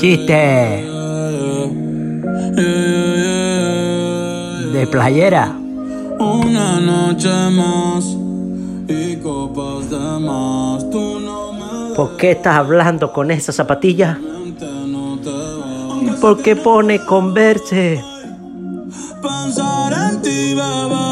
Chiste. De playera. Una noche más y copas de más. Tú no me ¿Por qué estás hablando con esa zapatilla? ¿Y por qué pone converse? Pensar en ti, bebé,